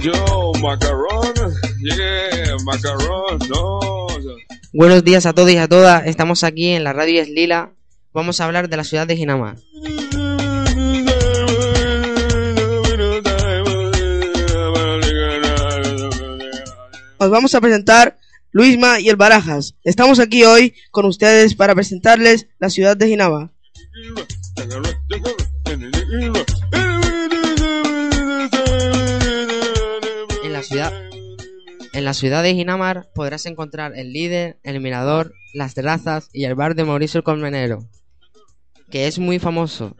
Yo, yeah, macarón, no. Buenos días a todos y a todas. Estamos aquí en la radio Es Lila. Vamos a hablar de la ciudad de Ginamar. Os vamos a presentar Luisma y el Barajas. Estamos aquí hoy con ustedes para presentarles la ciudad de Ginamar. En la ciudad de Ginamar podrás encontrar el líder, el mirador, las terrazas y el bar de Mauricio el Colmenero, que es muy famoso.